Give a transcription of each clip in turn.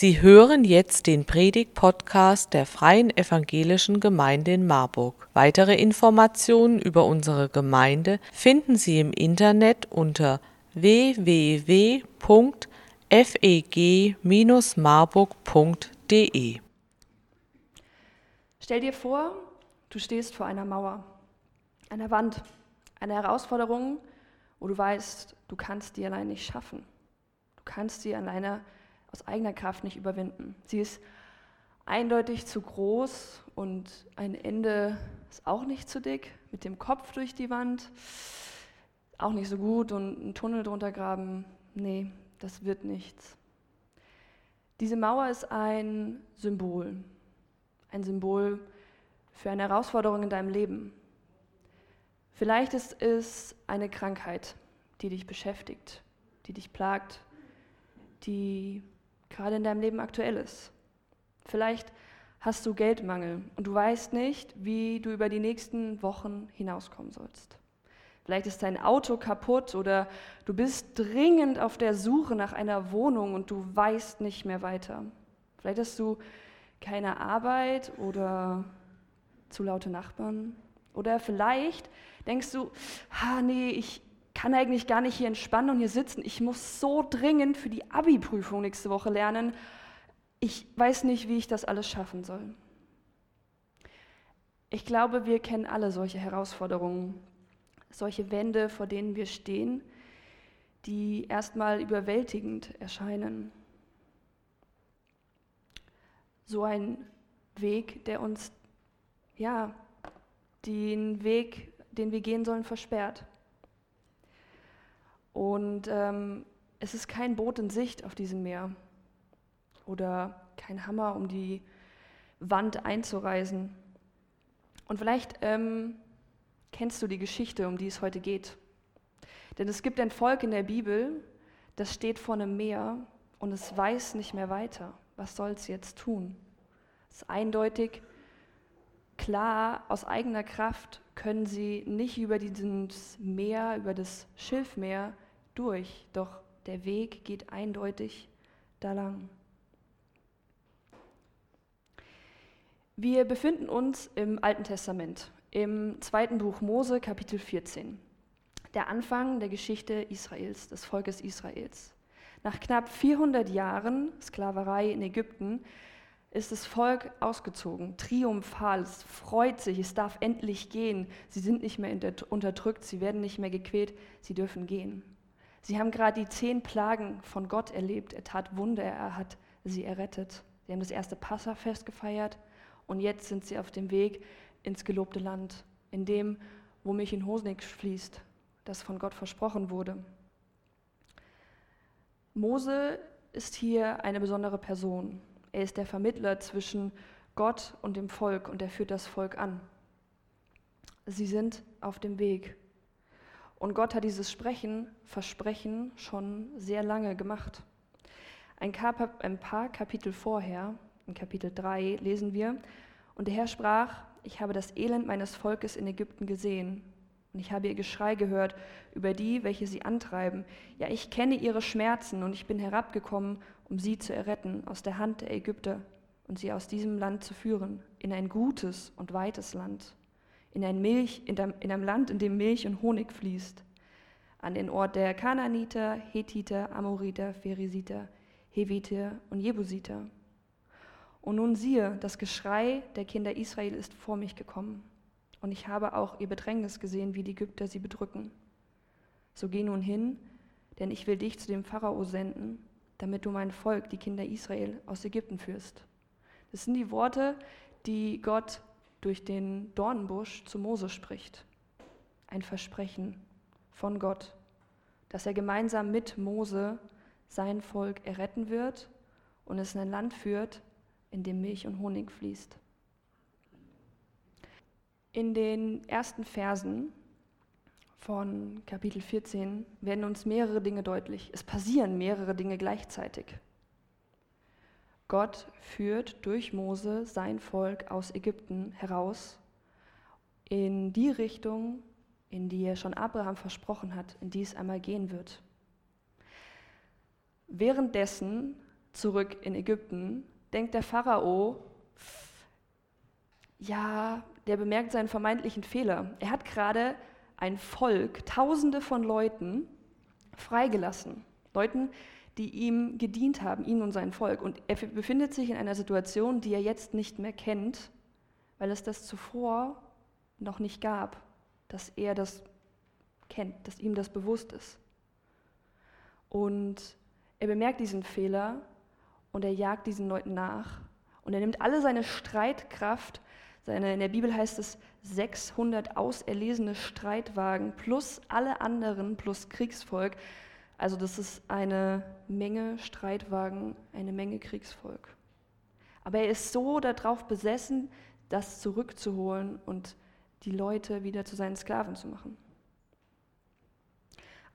Sie hören jetzt den Predig-Podcast der Freien Evangelischen Gemeinde in Marburg. Weitere Informationen über unsere Gemeinde finden Sie im Internet unter www.feg-marburg.de. Stell dir vor, du stehst vor einer Mauer, einer Wand, einer Herausforderung, wo du weißt, du kannst die allein nicht schaffen. Du kannst sie alleine aus eigener Kraft nicht überwinden. Sie ist eindeutig zu groß und ein Ende ist auch nicht zu dick, mit dem Kopf durch die Wand, auch nicht so gut und einen Tunnel drunter graben, nee, das wird nichts. Diese Mauer ist ein Symbol, ein Symbol für eine Herausforderung in deinem Leben. Vielleicht ist es eine Krankheit, die dich beschäftigt, die dich plagt, die gerade in deinem Leben aktuell ist. Vielleicht hast du Geldmangel und du weißt nicht, wie du über die nächsten Wochen hinauskommen sollst. Vielleicht ist dein Auto kaputt oder du bist dringend auf der Suche nach einer Wohnung und du weißt nicht mehr weiter. Vielleicht hast du keine Arbeit oder zu laute Nachbarn. Oder vielleicht denkst du, ah nee, ich, kann eigentlich gar nicht hier entspannen und hier sitzen. Ich muss so dringend für die Abi-Prüfung nächste Woche lernen. Ich weiß nicht, wie ich das alles schaffen soll. Ich glaube, wir kennen alle solche Herausforderungen, solche Wände, vor denen wir stehen, die erstmal überwältigend erscheinen. So ein Weg, der uns, ja, den Weg, den wir gehen sollen, versperrt. Und ähm, es ist kein Boot in Sicht auf diesem Meer oder kein Hammer, um die Wand einzureisen. Und vielleicht ähm, kennst du die Geschichte, um die es heute geht. Denn es gibt ein Volk in der Bibel, das steht vor einem Meer und es weiß nicht mehr weiter. Was soll es jetzt tun? Es ist eindeutig, klar, aus eigener Kraft können sie nicht über dieses Meer, über das Schilfmeer durch, doch der Weg geht eindeutig da lang. Wir befinden uns im Alten Testament, im zweiten Buch Mose, Kapitel 14. Der Anfang der Geschichte Israels, des Volkes Israels. Nach knapp 400 Jahren Sklaverei in Ägypten ist das Volk ausgezogen, triumphal, es freut sich, es darf endlich gehen. Sie sind nicht mehr unterdrückt, sie werden nicht mehr gequält, sie dürfen gehen. Sie haben gerade die zehn Plagen von Gott erlebt. Er tat Wunder, er hat sie errettet. Sie haben das erste Passafest gefeiert und jetzt sind sie auf dem Weg ins gelobte Land, in dem, wo Milch und Honig fließt, das von Gott versprochen wurde. Mose ist hier eine besondere Person. Er ist der Vermittler zwischen Gott und dem Volk und er führt das Volk an. Sie sind auf dem Weg und Gott hat dieses Sprechen, Versprechen schon sehr lange gemacht. Ein, paar Kapitel vorher, in Kapitel 3, lesen wir, und der Herr sprach, ich habe das Elend meines Volkes in Ägypten gesehen, und ich habe ihr Geschrei gehört über die, welche sie antreiben. Ja, ich kenne ihre Schmerzen, und ich bin herabgekommen, um sie zu erretten aus der Hand der Ägypter und sie aus diesem Land zu führen, in ein gutes und weites Land in, ein Milch, in, einem Land, in dem Milch und Honig fließt, an den Ort der Kanaaniter, Hethiter, Amoriter, Pheresiter, Heviter und Jebusiter. Und nun siehe, das Geschrei der Kinder Israel ist vor mich gekommen, und ich habe auch ihr Bedrängnis gesehen, wie die Ägypter sie bedrücken. So geh nun hin, denn ich will dich zu dem Pharao senden, damit du mein Volk, die Kinder Israel, aus Ägypten führst. Das sind die Worte, die Gott durch den Dornenbusch zu Mose spricht. Ein Versprechen von Gott, dass er gemeinsam mit Mose sein Volk erretten wird und es in ein Land führt, in dem Milch und Honig fließt. In den ersten Versen von Kapitel 14 werden uns mehrere Dinge deutlich. Es passieren mehrere Dinge gleichzeitig. Gott führt durch Mose sein Volk aus Ägypten heraus in die Richtung, in die er schon Abraham versprochen hat, in die es einmal gehen wird. Währenddessen zurück in Ägypten, denkt der Pharao, ja, der bemerkt seinen vermeintlichen Fehler. Er hat gerade ein Volk, Tausende von Leuten freigelassen. Leuten, die ihm gedient haben, ihm und sein Volk. Und er befindet sich in einer Situation, die er jetzt nicht mehr kennt, weil es das zuvor noch nicht gab, dass er das kennt, dass ihm das bewusst ist. Und er bemerkt diesen Fehler und er jagt diesen Leuten nach. Und er nimmt alle seine Streitkraft, seine, in der Bibel heißt es 600 auserlesene Streitwagen plus alle anderen plus Kriegsvolk. Also das ist eine Menge Streitwagen, eine Menge Kriegsvolk. Aber er ist so darauf besessen, das zurückzuholen und die Leute wieder zu seinen Sklaven zu machen.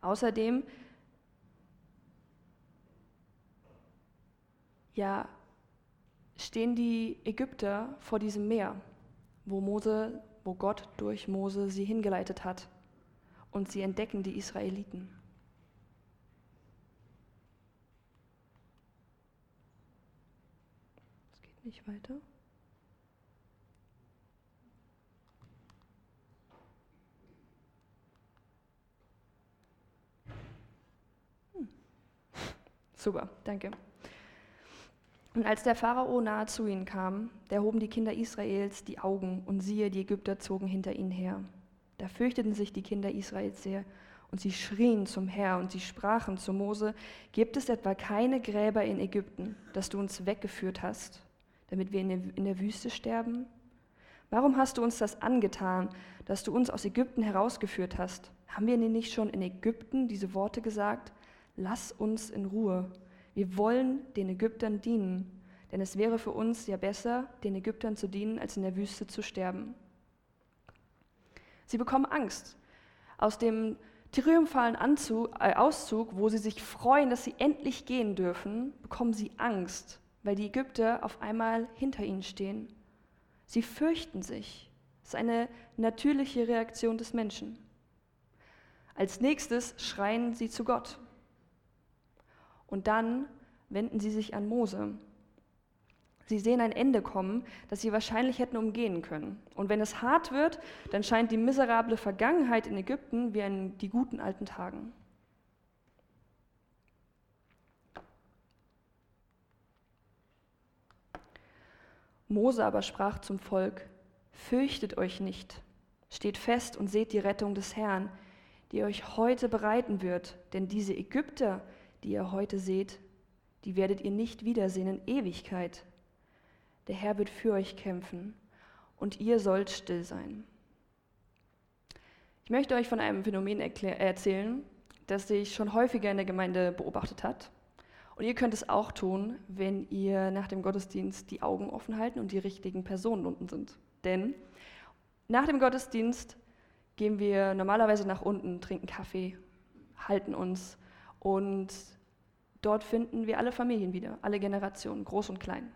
Außerdem ja, stehen die Ägypter vor diesem Meer, wo Mose, wo Gott durch Mose sie hingeleitet hat. Und sie entdecken die Israeliten. Es geht nicht weiter. Hm. Super, danke. Und als der Pharao nahe zu ihnen kam, da hoben die Kinder Israels die Augen und siehe, die Ägypter zogen hinter ihnen her. Da fürchteten sich die Kinder Israels sehr und sie schrien zum Herr und sie sprachen zu Mose, gibt es etwa keine Gräber in Ägypten, dass du uns weggeführt hast, damit wir in der Wüste sterben? Warum hast du uns das angetan, dass du uns aus Ägypten herausgeführt hast? Haben wir nicht schon in Ägypten diese Worte gesagt? Lass uns in Ruhe. Wir wollen den Ägyptern dienen, denn es wäre für uns ja besser, den Ägyptern zu dienen, als in der Wüste zu sterben. Sie bekommen Angst. Aus dem triumphalen Anzug, äh, Auszug, wo sie sich freuen, dass sie endlich gehen dürfen, bekommen sie Angst, weil die Ägypter auf einmal hinter ihnen stehen. Sie fürchten sich. Das ist eine natürliche Reaktion des Menschen. Als nächstes schreien sie zu Gott. Und dann wenden sie sich an Mose. Sie sehen ein Ende kommen, das sie wahrscheinlich hätten umgehen können. Und wenn es hart wird, dann scheint die miserable Vergangenheit in Ägypten wie in die guten alten Tagen. Mose aber sprach zum Volk, Fürchtet euch nicht, steht fest und seht die Rettung des Herrn, die euch heute bereiten wird, denn diese Ägypter, die ihr heute seht, die werdet ihr nicht wiedersehen in Ewigkeit. Der Herr wird für euch kämpfen und ihr sollt still sein. Ich möchte euch von einem Phänomen erzählen, das sich schon häufiger in der Gemeinde beobachtet hat. Und ihr könnt es auch tun, wenn ihr nach dem Gottesdienst die Augen offen halten und die richtigen Personen unten sind. Denn nach dem Gottesdienst gehen wir normalerweise nach unten, trinken Kaffee, halten uns und dort finden wir alle Familien wieder, alle Generationen, groß und klein.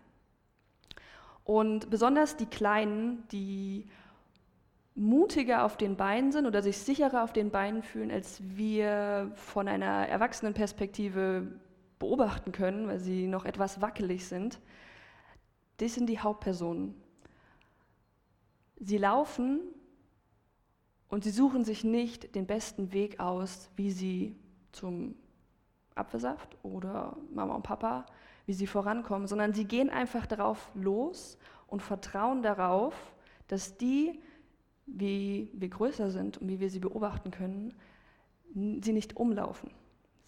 Und besonders die Kleinen, die mutiger auf den Beinen sind oder sich sicherer auf den Beinen fühlen, als wir von einer Erwachsenenperspektive beobachten können, weil sie noch etwas wackelig sind, das sind die Hauptpersonen. Sie laufen und sie suchen sich nicht den besten Weg aus, wie sie zum Apfelsaft oder Mama und Papa, wie sie vorankommen, sondern sie gehen einfach darauf los und vertrauen darauf, dass die, wie wir größer sind und wie wir sie beobachten können, sie nicht umlaufen,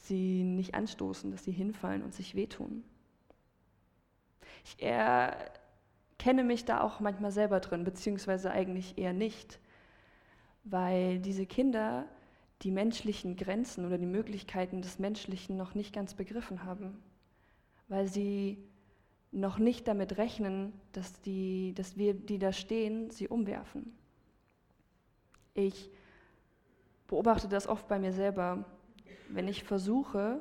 sie nicht anstoßen, dass sie hinfallen und sich wehtun. Ich erkenne mich da auch manchmal selber drin, beziehungsweise eigentlich eher nicht, weil diese Kinder die menschlichen Grenzen oder die Möglichkeiten des Menschlichen noch nicht ganz begriffen haben, weil sie noch nicht damit rechnen, dass, die, dass wir, die da stehen, sie umwerfen. Ich beobachte das oft bei mir selber, wenn ich versuche,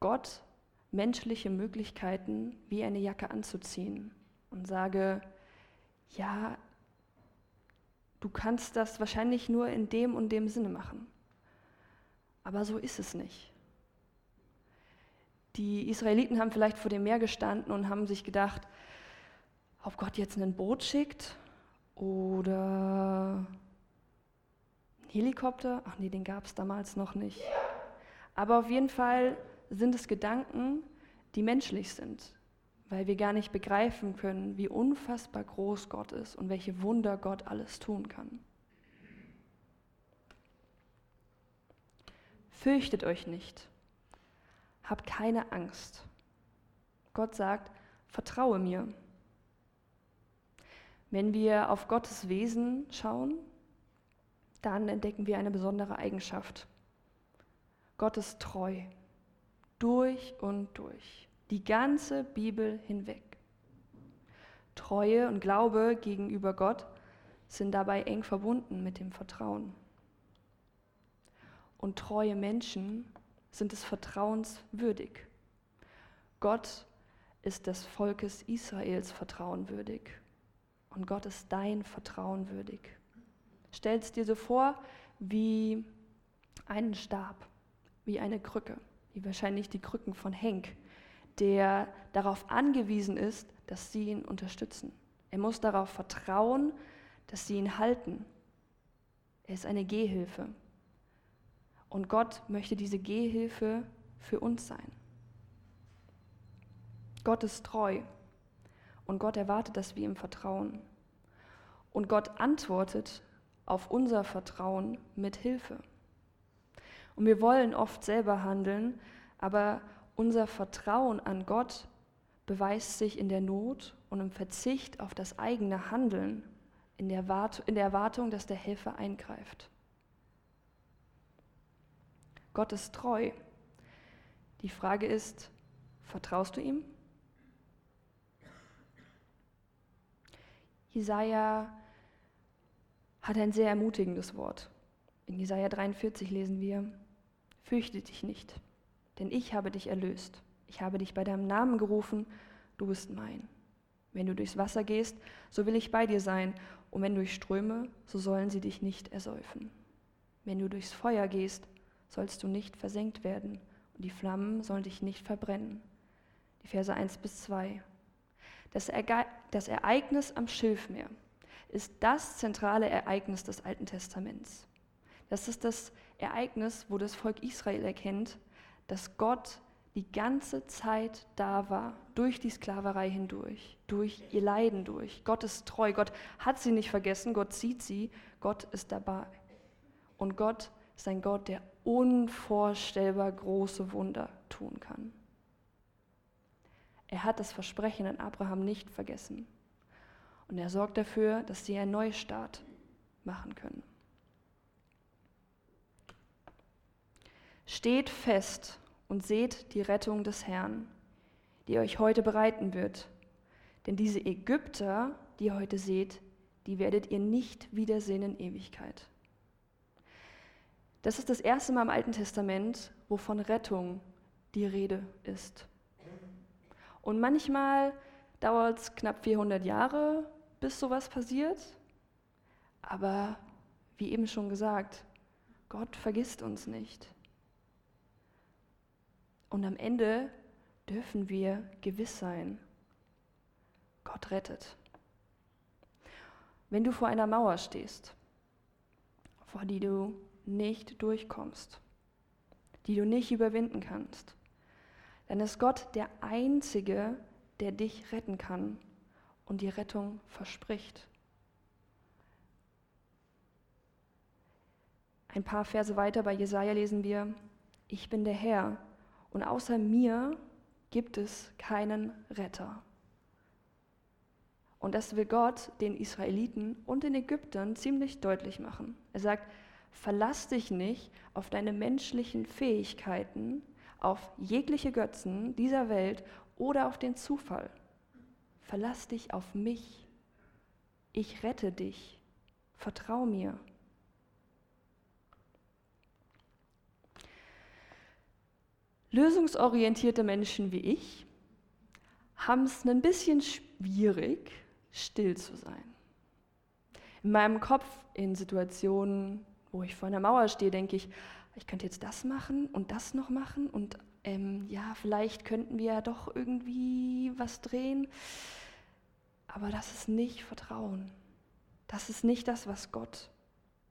Gott menschliche Möglichkeiten wie eine Jacke anzuziehen und sage, ja, Du kannst das wahrscheinlich nur in dem und dem Sinne machen. Aber so ist es nicht. Die Israeliten haben vielleicht vor dem Meer gestanden und haben sich gedacht, ob Gott jetzt ein Boot schickt oder ein Helikopter. Ach nee, den gab es damals noch nicht. Aber auf jeden Fall sind es Gedanken, die menschlich sind, weil wir gar nicht begreifen können, wie unfassbar groß Gott ist und welche Wunder Gott alles tun kann. Fürchtet euch nicht, habt keine Angst. Gott sagt, vertraue mir. Wenn wir auf Gottes Wesen schauen, dann entdecken wir eine besondere Eigenschaft. Gott ist treu, durch und durch, die ganze Bibel hinweg. Treue und Glaube gegenüber Gott sind dabei eng verbunden mit dem Vertrauen. Und treue Menschen sind des Vertrauens würdig. Gott ist des Volkes Israels Vertrauen würdig. Und Gott ist dein Vertrauen würdig. Dir so vor wie einen Stab, wie eine Krücke, wie wahrscheinlich die Krücken von Henk, der darauf angewiesen ist, dass sie ihn unterstützen. Er muss darauf vertrauen, dass sie ihn halten. Er ist eine Gehhilfe. Und Gott möchte diese Gehhilfe für uns sein. Gott ist treu und Gott erwartet, dass wir ihm vertrauen. Und Gott antwortet auf unser Vertrauen mit Hilfe. Und wir wollen oft selber handeln, aber unser Vertrauen an Gott beweist sich in der Not und im Verzicht auf das eigene Handeln, in der, in der Erwartung, dass der Helfer eingreift. Gott ist treu. Die Frage ist, vertraust du ihm? Jesaja hat ein sehr ermutigendes Wort. In Jesaja 43 lesen wir: Fürchte dich nicht, denn ich habe dich erlöst. Ich habe dich bei deinem Namen gerufen, du bist mein. Wenn du durchs Wasser gehst, so will ich bei dir sein, und wenn durch Ströme, so sollen sie dich nicht ersäufen. Wenn du durchs Feuer gehst, sollst du nicht versenkt werden, und die Flammen sollen dich nicht verbrennen. Die Verse 1 bis 2. Das, das Ereignis am Schilfmeer ist das zentrale Ereignis des Alten Testaments. Das ist das Ereignis, wo das Volk Israel erkennt, dass Gott die ganze Zeit da war, durch die Sklaverei hindurch, durch ihr Leiden durch. Gott ist treu, Gott hat sie nicht vergessen, Gott sieht sie, Gott ist dabei. Und Gott ist ein Gott, der unvorstellbar große Wunder tun kann. Er hat das Versprechen an Abraham nicht vergessen. Und er sorgt dafür, dass sie einen Neustart machen können. Steht fest und seht die Rettung des Herrn, die euch heute bereiten wird. Denn diese Ägypter, die ihr heute seht, die werdet ihr nicht wiedersehen in Ewigkeit. Das ist das erste Mal im Alten Testament, wo von Rettung die Rede ist. Und manchmal dauert es knapp 400 Jahre, bis sowas passiert. Aber wie eben schon gesagt, Gott vergisst uns nicht. Und am Ende dürfen wir gewiss sein, Gott rettet. Wenn du vor einer Mauer stehst, vor die du nicht durchkommst, die du nicht überwinden kannst, dann ist Gott der Einzige, der dich retten kann und die Rettung verspricht. Ein paar Verse weiter bei Jesaja lesen wir: Ich bin der Herr und außer mir gibt es keinen Retter. Und das will Gott den Israeliten und den Ägyptern ziemlich deutlich machen. Er sagt, verlass dich nicht auf deine menschlichen Fähigkeiten, auf jegliche Götzen dieser Welt oder auf den Zufall. Verlass dich auf mich. Ich rette dich. Vertrau mir. Lösungsorientierte Menschen wie ich haben es ein bisschen schwierig, still zu sein. In meinem Kopf, in Situationen, wo ich vor einer Mauer stehe, denke ich, ich könnte jetzt das machen und das noch machen und ähm, ja, vielleicht könnten wir ja doch irgendwie was drehen. Aber das ist nicht Vertrauen. Das ist nicht das, was Gott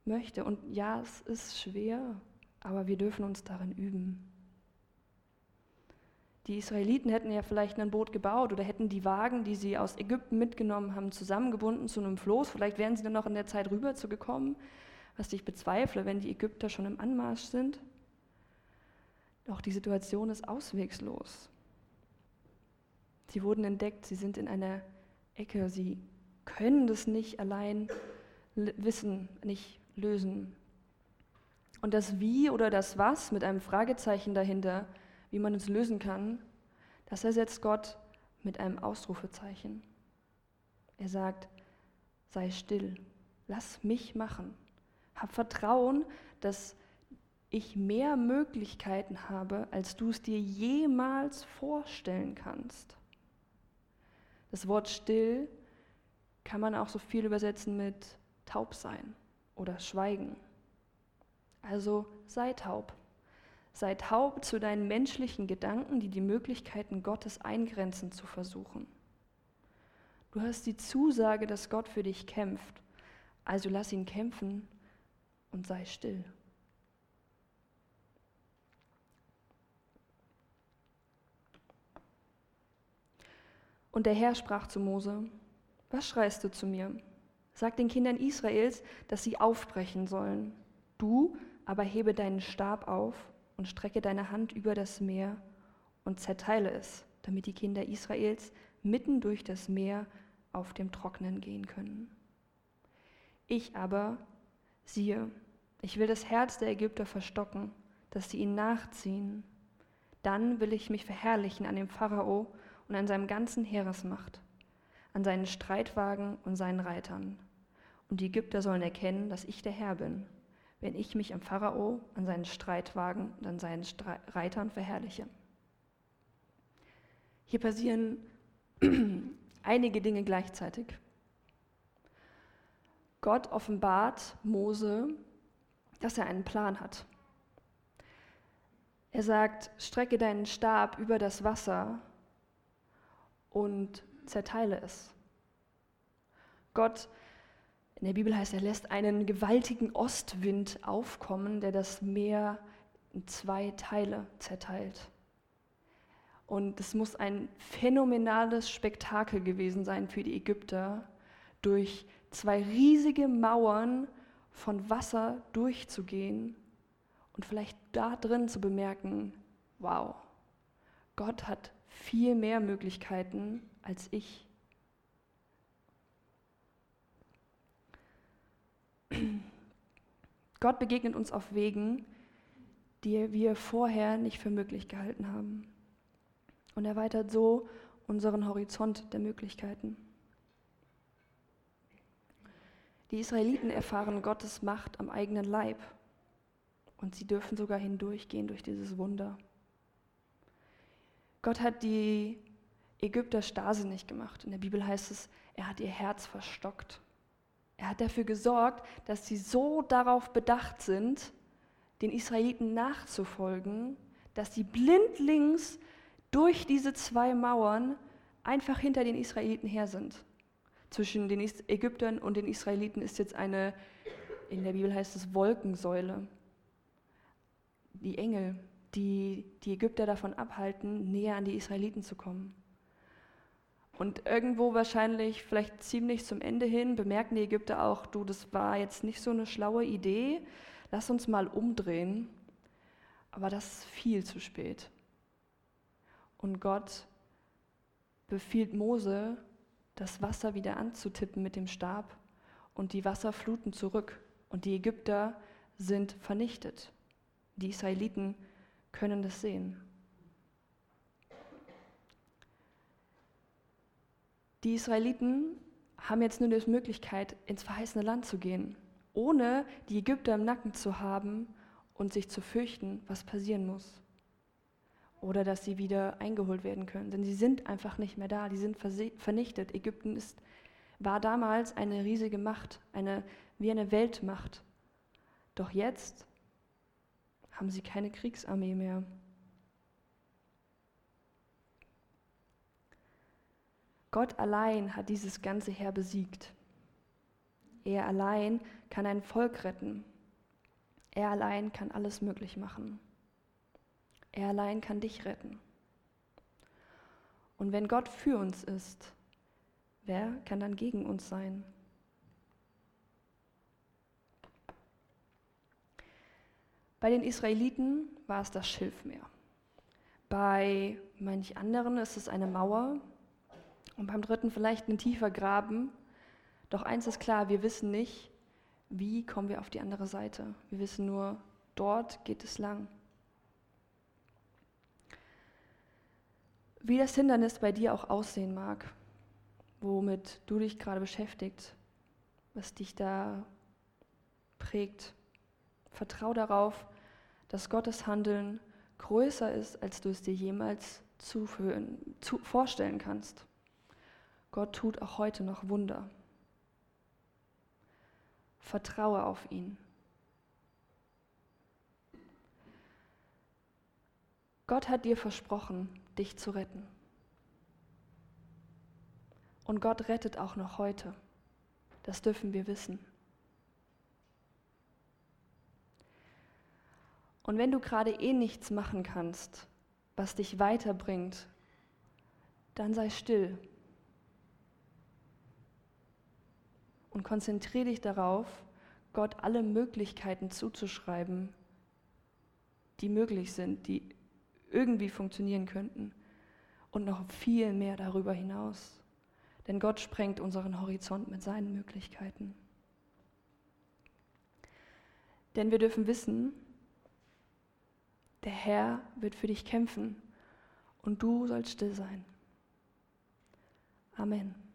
möchte. Und ja, es ist schwer, aber wir dürfen uns darin üben. Die Israeliten hätten ja vielleicht ein Boot gebaut oder hätten die Wagen, die sie aus Ägypten mitgenommen haben, zusammengebunden zu einem Floß. Vielleicht wären sie dann noch in der Zeit rüber zu gekommen, was ich bezweifle, wenn die Ägypter schon im Anmarsch sind. Doch die Situation ist auswegslos. Sie wurden entdeckt, sie sind in einer Ecke, sie können das nicht allein wissen, nicht lösen. Und das Wie oder das Was mit einem Fragezeichen dahinter, wie man es lösen kann, das ersetzt Gott mit einem Ausrufezeichen. Er sagt, sei still, lass mich machen. Hab Vertrauen, dass ich mehr Möglichkeiten habe, als du es dir jemals vorstellen kannst. Das Wort still kann man auch so viel übersetzen mit taub sein oder schweigen. Also sei taub. Sei taub zu deinen menschlichen Gedanken, die die Möglichkeiten Gottes eingrenzen zu versuchen. Du hast die Zusage, dass Gott für dich kämpft. Also lass ihn kämpfen und sei still. Und der Herr sprach zu Mose, was schreist du zu mir? Sag den Kindern Israels, dass sie aufbrechen sollen. Du aber hebe deinen Stab auf und strecke deine Hand über das Meer und zerteile es, damit die Kinder Israels mitten durch das Meer auf dem Trocknen gehen können. Ich aber, siehe, ich will das Herz der Ägypter verstocken, dass sie ihn nachziehen. Dann will ich mich verherrlichen an dem Pharao und an seinem ganzen Heeresmacht, an seinen Streitwagen und seinen Reitern. Und die Ägypter sollen erkennen, dass ich der Herr bin, wenn ich mich am Pharao, an seinen Streitwagen und an seinen Stre Reitern verherrliche. Hier passieren einige Dinge gleichzeitig. Gott offenbart Mose, dass er einen Plan hat. Er sagt, strecke deinen Stab über das Wasser und zerteile es. Gott, in der Bibel heißt, er lässt einen gewaltigen Ostwind aufkommen, der das Meer in zwei Teile zerteilt. Und es muss ein phänomenales Spektakel gewesen sein für die Ägypter, durch zwei riesige Mauern von Wasser durchzugehen und vielleicht da drin zu bemerken, wow, Gott hat viel mehr Möglichkeiten als ich. Gott begegnet uns auf Wegen, die wir vorher nicht für möglich gehalten haben und erweitert so unseren Horizont der Möglichkeiten. Die Israeliten erfahren Gottes Macht am eigenen Leib und sie dürfen sogar hindurchgehen durch dieses Wunder. Gott hat die Ägypter starrsinnig gemacht. In der Bibel heißt es, er hat ihr Herz verstockt. Er hat dafür gesorgt, dass sie so darauf bedacht sind, den Israeliten nachzufolgen, dass sie blindlings durch diese zwei Mauern einfach hinter den Israeliten her sind. Zwischen den Ägyptern und den Israeliten ist jetzt eine, in der Bibel heißt es Wolkensäule. Die Engel, die die Ägypter davon abhalten, näher an die Israeliten zu kommen. Und irgendwo wahrscheinlich, vielleicht ziemlich zum Ende hin, bemerken die Ägypter auch, du, das war jetzt nicht so eine schlaue Idee, lass uns mal umdrehen. Aber das ist viel zu spät. Und Gott befiehlt Mose, das Wasser wieder anzutippen mit dem Stab und die Wasser fluten zurück. Und die Ägypter sind vernichtet. Die Israeliten können das sehen. Die Israeliten haben jetzt nur die Möglichkeit, ins verheißene Land zu gehen, ohne die Ägypter im Nacken zu haben und sich zu fürchten, was passieren muss. Oder dass sie wieder eingeholt werden können. Denn sie sind einfach nicht mehr da, die sind vernichtet. Ägypten ist, war damals eine riesige Macht, eine, wie eine Weltmacht. Doch jetzt haben sie keine Kriegsarmee mehr. Gott allein hat dieses ganze Heer besiegt. Er allein kann ein Volk retten. Er allein kann alles möglich machen. Er allein kann dich retten. Und wenn Gott für uns ist, wer kann dann gegen uns sein? Bei den Israeliten war es das Schilfmeer. Bei manch anderen ist es eine Mauer und beim dritten vielleicht ein tiefer Graben. Doch eins ist klar, wir wissen nicht, wie kommen wir auf die andere Seite. Wir wissen nur, dort geht es lang. Wie das Hindernis bei dir auch aussehen mag, womit du dich gerade beschäftigt, was dich da prägt, vertrau darauf, dass Gottes Handeln größer ist, als du es dir jemals zu, vorstellen kannst. Gott tut auch heute noch Wunder. Vertraue auf ihn. Gott hat dir versprochen, dich zu retten. Und Gott rettet auch noch heute. Das dürfen wir wissen. Und wenn du gerade eh nichts machen kannst, was dich weiterbringt, dann sei still und konzentriere dich darauf, Gott alle Möglichkeiten zuzuschreiben, die möglich sind, die irgendwie funktionieren könnten und noch viel mehr darüber hinaus. Denn Gott sprengt unseren Horizont mit seinen Möglichkeiten. Denn wir dürfen wissen, der Herr wird für dich kämpfen und du sollst still sein. Amen.